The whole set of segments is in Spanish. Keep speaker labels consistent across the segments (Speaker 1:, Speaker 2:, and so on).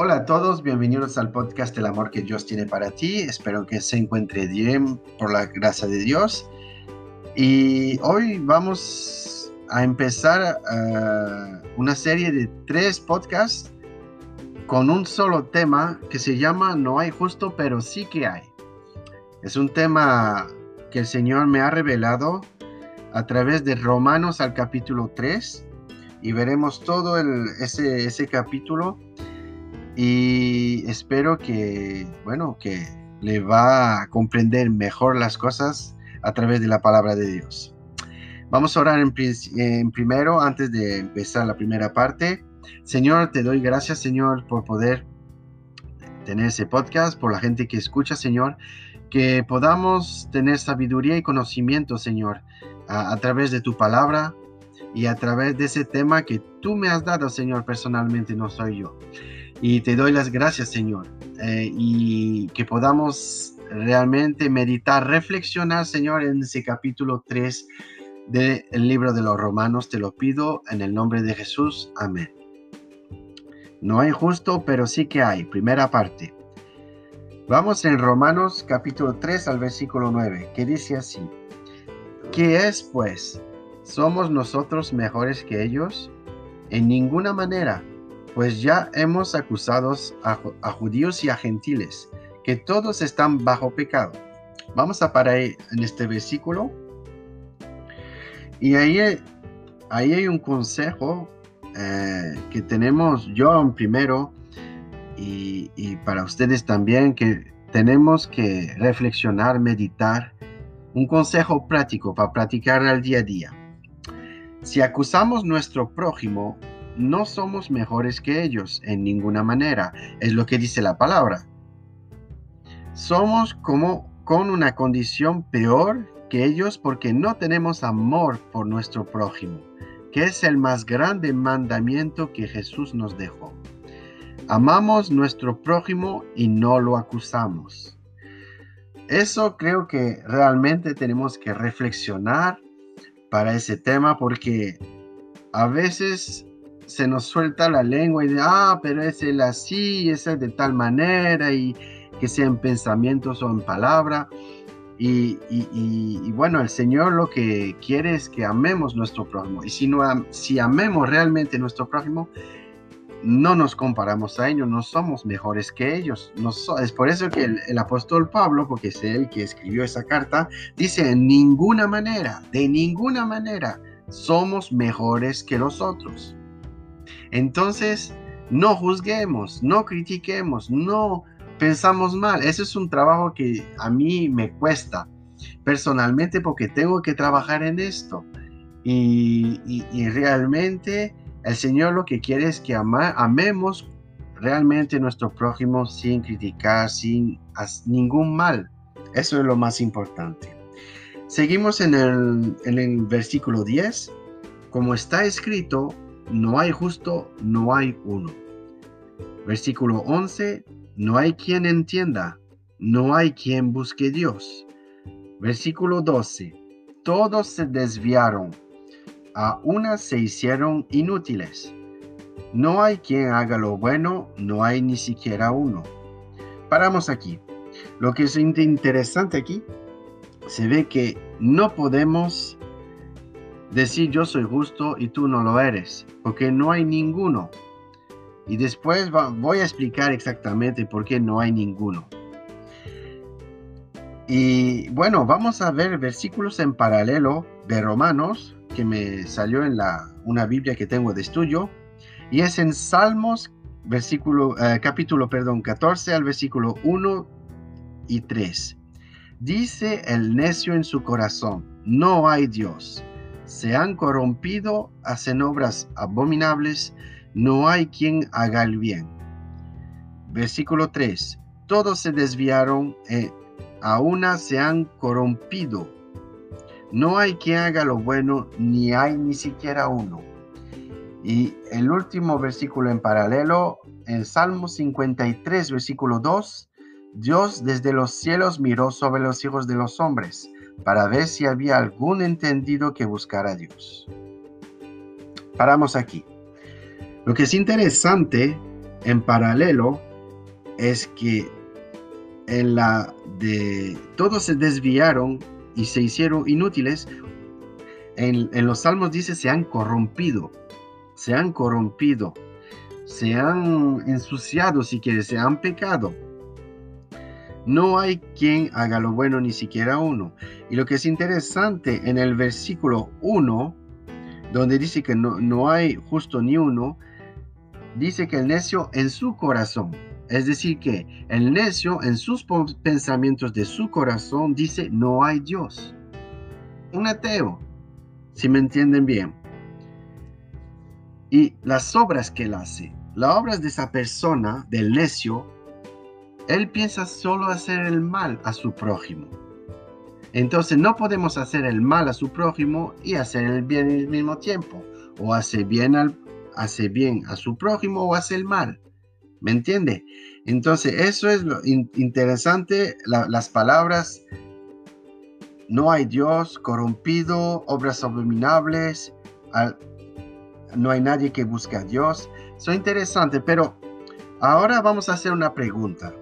Speaker 1: Hola a todos, bienvenidos al podcast El amor que Dios tiene para ti. Espero que se encuentre bien por la gracia de Dios. Y hoy vamos a empezar uh, una serie de tres podcasts con un solo tema que se llama No hay justo, pero sí que hay. Es un tema que el Señor me ha revelado a través de Romanos al capítulo 3 y veremos todo el, ese, ese capítulo y espero que, bueno, que le va a comprender mejor las cosas a través de la palabra de Dios. Vamos a orar en, primero, antes de empezar la primera parte. Señor, te doy gracias, Señor, por poder tener ese podcast, por la gente que escucha, Señor, que podamos tener sabiduría y conocimiento, Señor, a, a través de tu palabra y a través de ese tema que tú me has dado, Señor, personalmente, no soy yo. Y te doy las gracias, Señor, eh, y que podamos realmente meditar, reflexionar, Señor, en ese capítulo 3 del libro de los Romanos. Te lo pido en el nombre de Jesús. Amén. No hay justo, pero sí que hay. Primera parte. Vamos en Romanos capítulo 3 al versículo 9, que dice así. ¿Qué es pues? ¿Somos nosotros mejores que ellos? En ninguna manera pues ya hemos acusado a, judíos y a gentiles, que todos están bajo pecado. Vamos a parar en este versículo. Y ahí, ahí hay un consejo eh, que tenemos yo primero y, y para ustedes también, que tenemos que reflexionar, meditar. Un consejo práctico para practicar al día a día. Si acusamos nuestro prójimo, no somos mejores que ellos en ninguna manera, es lo que dice la palabra. Somos como con una condición peor que ellos porque no tenemos amor por nuestro prójimo, que es el más grande mandamiento que Jesús nos dejó. Amamos nuestro prójimo y no lo acusamos. Eso creo que realmente tenemos que reflexionar para ese tema porque a veces se nos suelta la lengua y de, ah, pero es el así, es el de tal manera, y que sea en pensamientos o en palabra. Y, bueno, el Señor lo que quiere es que amemos nuestro prójimo. Y si, no, si amemos realmente nuestro prójimo, no nos comparamos a ellos, no somos mejores que ellos. No es por eso que el, apóstol Pablo, porque es él que escribió esa carta, dice, en ninguna manera, de ninguna manera, somos mejores que los otros. Entonces, no juzguemos, no critiquemos, no pensamos mal. Ese es un trabajo que a mí me cuesta personalmente porque tengo que trabajar en esto. Y, realmente el Señor lo que quiere es que amemos realmente nuestro prójimo sin criticar, sin ningún mal. Eso es lo más importante. Seguimos en el, en el versículo 10. Como está escrito, no hay justo, no hay uno. Versículo 11, no hay quien entienda, no hay quien busque Dios. Versículo 12, todos se desviaron, a una se hicieron inútiles. No hay quien haga lo bueno, no hay ni siquiera uno. Paramos aquí. Lo que es interesante aquí, se ve que no podemos decir yo soy justo y tú no lo eres, porque no hay ninguno. Y después voy a explicar exactamente por qué no hay ninguno. Y bueno, vamos a ver versículos en paralelo de Romanos, que me salió en la, una Biblia que tengo de estudio, y es en Salmos, versículo, eh, capítulo perdón, 14 al versículo 1 y 3. Dice el necio en su corazón, no hay Dios se han corrompido, hacen obras abominables, no hay quien haga el bien. Versículo 3. Todos se desviaron, eh, a una se han corrompido. No hay quien haga lo bueno, ni hay ni siquiera uno. Y el último versículo en paralelo, en Salmo 53, versículo 2, Dios desde los cielos miró sobre los hijos de los hombres para ver si había algún entendido que buscara a Dios. Paramos aquí. Lo que es interesante en paralelo es que en la de todos se desviaron y se hicieron inútiles. En, en los salmos dice se han corrompido, se han corrompido, se han ensuciado si quieres, se han pecado. No hay quien haga lo bueno, ni siquiera uno. Y lo que es interesante en el versículo 1, donde dice que no, no hay justo ni uno, dice que el necio en su corazón, es decir, que el necio en sus pensamientos de su corazón dice, no hay Dios. Un ateo, si me entienden bien. Y las obras que él hace, las obras de esa persona, del necio, él piensa solo hacer el mal a su prójimo. Entonces no podemos hacer el mal a su prójimo y hacer el bien al mismo tiempo. O hace bien, al, hace bien a su prójimo o hace el mal. ¿Me entiende? Entonces, eso es lo interesante, las palabras, no hay Dios, corrompido, obras abominables, no hay nadie que busque a Dios. Son interesantes, pero ahora vamos a hacer una pregunta.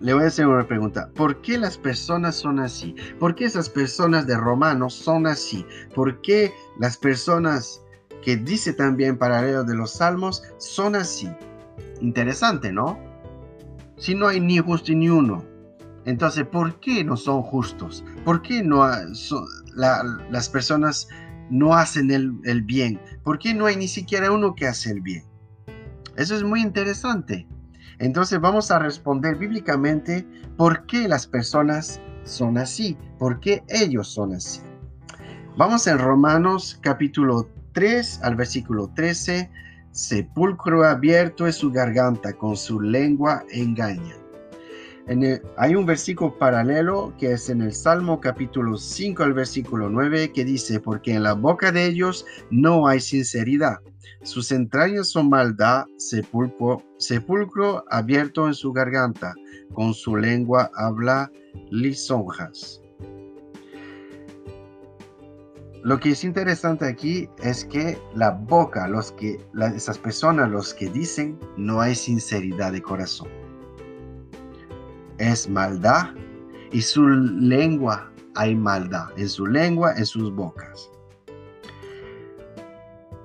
Speaker 1: Le voy a hacer una pregunta. ¿Por qué las personas son así? ¿Por qué esas personas de Romanos son así? ¿Por qué las personas que dice también paralelo de los salmos son así? Interesante, ¿no? Si no hay ni justo ni uno, entonces, ¿por qué no son justos? ¿Por qué no las personas no hacen el, el, bien? ¿Por qué no hay ni siquiera uno que hace el bien? Eso es muy interesante. Entonces vamos a responder bíblicamente por qué las personas son así, por qué ellos son así. Vamos en Romanos capítulo 3 al versículo 13 sepulcro abierto es su garganta, con su lengua engaña. hay un versículo paralelo que es en el Salmo capítulo 5 al versículo 9 que dice, porque en la boca de ellos no hay sinceridad, sus entrañas son maldad, sepulcro, abierto en su garganta, con su lengua habla lisonjas. Lo que es interesante aquí es que la boca, los que, esas personas, los que dicen, no hay sinceridad de corazón. Es maldad y su lengua hay maldad. En su lengua, en sus bocas.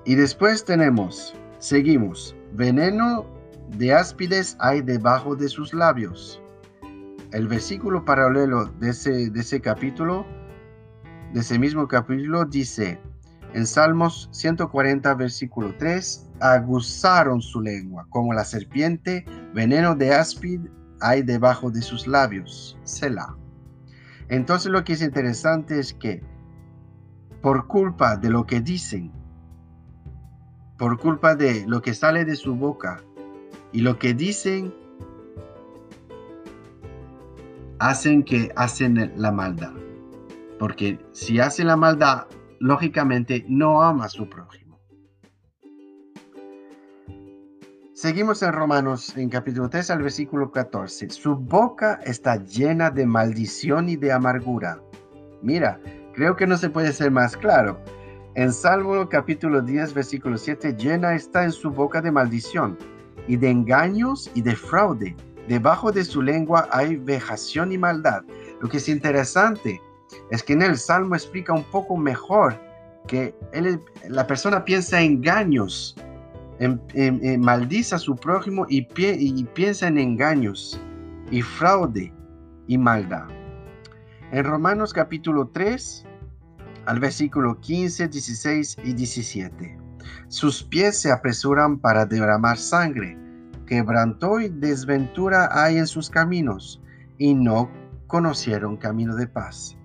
Speaker 1: Y después tenemos, seguimos, veneno de áspides hay debajo de sus labios. El versículo paralelo de ese, de ese capítulo de ese mismo capítulo dice, en Salmos 140, versículo 3, aguzaron su lengua, como la serpiente, veneno de áspid hay debajo de sus labios. Selah. Entonces lo que es interesante es que por culpa de lo que dicen, por culpa de lo que sale de su boca y lo que dicen, hacen que hacen la maldad. Porque si hace la maldad, lógicamente no ama a su prójimo. Seguimos en Romanos, en capítulo 3 al versículo 14. Su boca está llena de maldición y de amargura. Mira, creo que no se puede ser más claro. En Salmo capítulo 10, versículo 7, llena está en su boca de maldición y de engaños y de fraude. Debajo de su lengua hay vejación y maldad. Lo que es interesante es que en el Salmo explica un poco mejor que la persona piensa en engaños, en, maldice a su prójimo y, y piensa en engaños y fraude y maldad. En Romanos capítulo 3, al versículo 15, 16 y 17. Sus pies se apresuran para derramar sangre, quebrantó y desventura hay en sus caminos, y no conocieron camino de paz.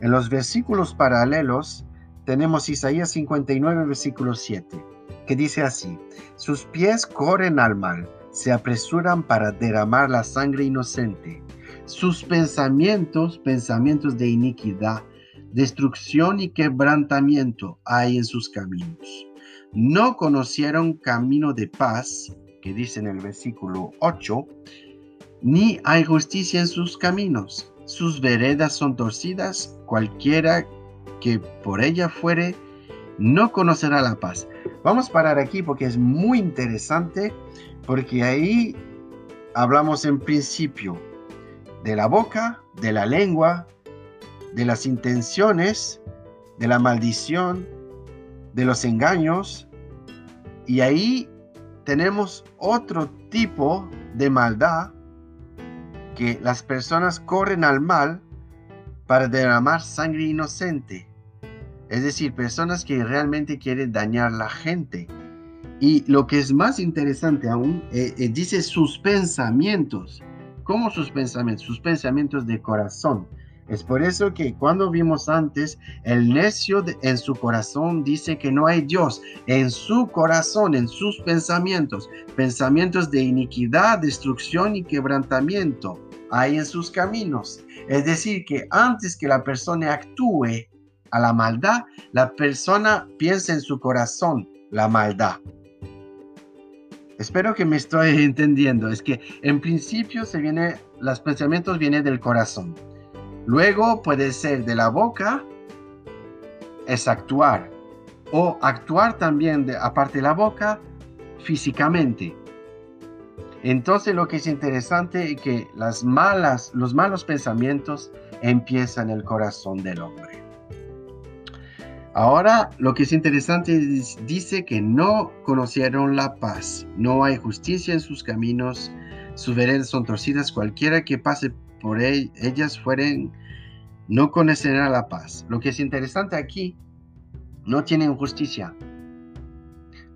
Speaker 1: En los versículos paralelos tenemos Isaías 59, versículo 7, que dice así, sus pies corren al mal, se apresuran para derramar la sangre inocente. Sus pensamientos, pensamientos de iniquidad, destrucción y quebrantamiento hay en sus caminos. No conocieron camino de paz, que dice en el versículo 8, ni hay justicia en sus caminos sus veredas son torcidas, cualquiera que por ella fuere, no conocerá la paz. Vamos a parar aquí porque es muy interesante, porque ahí hablamos en principio de la boca, de la lengua, de las intenciones, de la maldición, de los engaños. Y ahí tenemos otro tipo de maldad que las personas corren al mal para derramar sangre inocente. Es decir, personas que realmente quieren dañar a la gente. Y lo que es más interesante aún, eh, eh, dice sus pensamientos. ¿Cómo sus pensamientos? Sus pensamientos de corazón. Es por eso que cuando vimos antes, el necio en su corazón dice que no hay Dios. En su corazón, en sus pensamientos, pensamientos de iniquidad, destrucción y quebrantamiento, hay en sus caminos. Es decir, que antes que la persona actúe a la maldad, la persona piensa en su corazón la maldad. Espero que me estoy entendiendo. Es que en principio se viene, los pensamientos vienen del corazón. Luego puede ser de la boca, es actuar. O actuar también, de, aparte de la boca, físicamente. Entonces lo que es interesante es que las malas, los malos pensamientos empiezan en el corazón del hombre. Ahora lo que es interesante es, dice que no conocieron la paz, no hay justicia en sus caminos, sus veredas son torcidas, cualquiera que pase por ellas fueren, no conocerá la paz. Lo que es interesante aquí, no tienen justicia.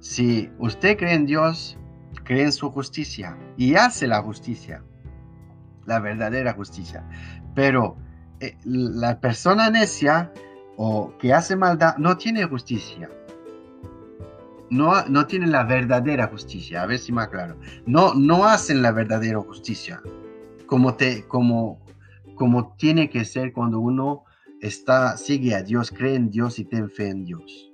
Speaker 1: Si usted cree en Dios, cree en su justicia y hace la justicia, la verdadera justicia. Pero eh, la persona necia o que hace maldad no tiene justicia. No, no tiene la verdadera justicia. A ver si me aclaro. No, no hacen la verdadera justicia como, te, como, como tiene que ser cuando uno está, sigue a Dios, cree en Dios y tiene fe en Dios.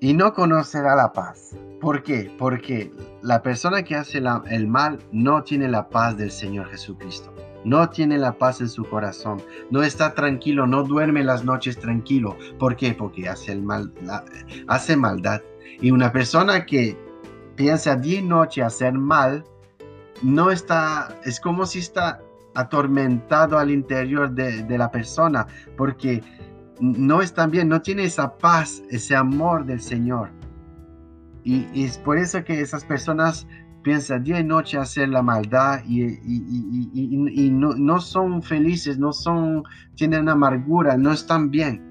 Speaker 1: Y no conocerá la paz. ¿Por qué? Porque la persona que hace el mal no tiene la paz del Señor Jesucristo. No tiene la paz en su corazón. No está tranquilo, no duerme las noches tranquilo. ¿Por qué? Porque hace, el mal, hace maldad. Y una persona que piensa día y noche hacer mal, no está, es como si está atormentado al interior de, la persona, porque no está bien, no tiene esa paz, ese amor del Señor. Y, es por eso que esas personas piensan día y noche hacer la maldad y, y no, no, son felices, no son, tienen amargura, no están bien.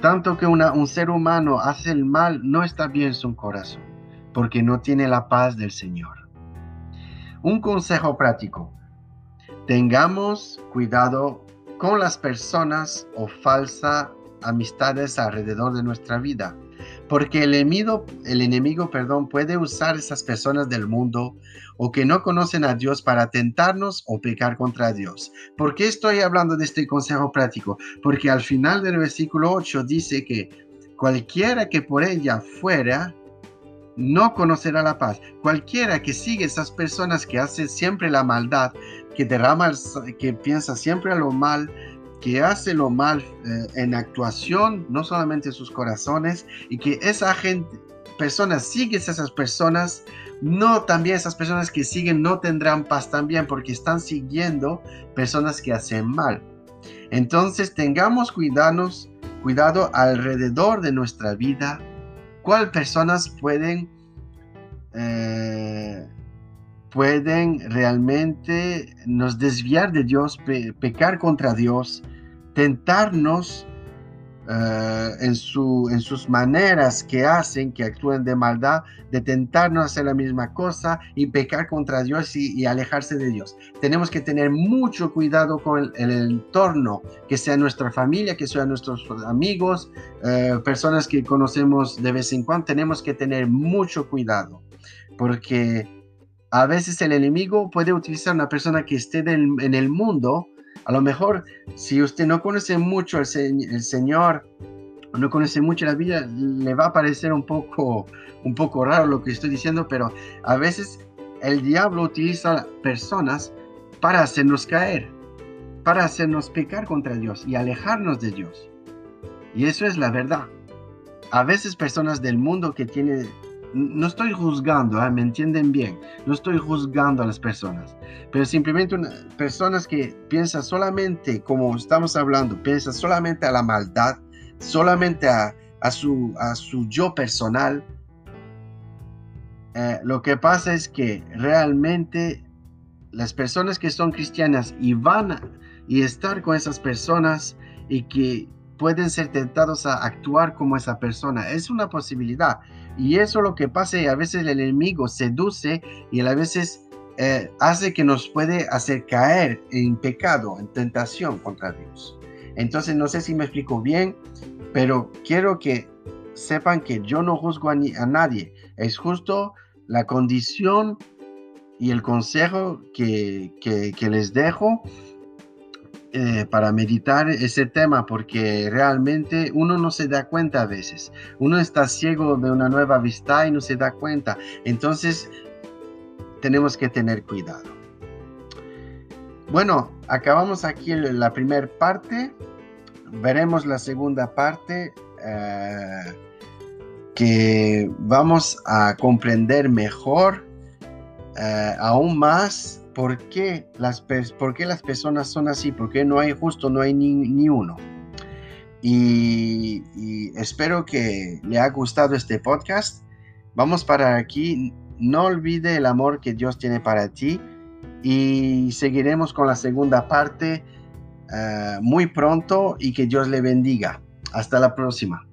Speaker 1: Tanto que un ser humano hace el mal, no está bien en su corazón, porque no tiene la paz del Señor. Un consejo práctico. Tengamos cuidado con las personas o falsas amistades alrededor de nuestra vida, porque el enemigo, el enemigo perdón, puede usar esas personas del mundo o que no conocen a Dios para tentarnos o pecar contra Dios. ¿Por qué estoy hablando de este consejo práctico? Porque al final del versículo 8 dice que cualquiera que por ella fuera, no conocerá la paz. Cualquiera que sigue esas personas que hacen siempre la maldad, que derrama, que piensa siempre lo mal, que hace lo mal eh, en actuación, no solamente en sus corazones, y que esa gente, personas, sigue esas personas, no también esas personas que siguen no tendrán paz también porque están siguiendo personas que hacen mal. Entonces tengamos cuidados, cuidado alrededor de nuestra vida cuál personas pueden, eh, pueden realmente nos desviar de Dios, pecar contra Dios, tentarnos eh, en, su, en sus maneras que hacen, que actúen de maldad, de tentarnos a hacer la misma cosa y pecar contra Dios y, alejarse de Dios. Tenemos que tener mucho cuidado con el, entorno, que sea nuestra familia, que sean nuestros amigos, eh, personas que conocemos de vez en cuando. Tenemos que tener mucho cuidado, porque a veces el enemigo puede utilizar una persona que esté en el mundo a lo mejor, si usted no conoce mucho el, Señor, no conoce mucho la vida, le va a parecer un poco, un poco raro lo que estoy diciendo, pero a veces el diablo utiliza personas para hacernos caer, para hacernos pecar contra Dios y alejarnos de Dios. Y eso es la verdad. a veces personas del mundo que tienen no estoy juzgando, ¿eh? me entienden bien, no estoy juzgando a las personas, pero simplemente personas que piensan solamente, como estamos hablando, piensan solamente a la maldad, solamente a, su, a su yo personal. Eh, lo que pasa es que realmente las personas que son cristianas y van a, y estar con esas personas y que pueden ser tentados a actuar como esa persona. Es una posibilidad. Y eso es lo que pasa y a veces el enemigo seduce y a veces eh, hace que nos puede hacer caer en pecado, en tentación contra Dios. Entonces no sé si me explico bien, pero quiero que sepan que yo no juzgo a, nadie. Es justo la condición y el consejo que les dejo eh, para meditar ese tema porque realmente uno no se da cuenta a veces. Uno está ciego de una nueva vista y no se da cuenta. Entonces tenemos que tener cuidado. Bueno, acabamos aquí la primera parte. Veremos la segunda parte eh, que vamos a comprender mejor, eh, aún más ¿por qué las, por las personas son así? ¿Por qué no hay justo, no hay ni, uno? Y, espero que le haya gustado este podcast. Vamos para aquí. No olvide el amor que Dios tiene para ti y seguiremos con la segunda parte eh, muy pronto y que Dios le bendiga. Hasta la próxima.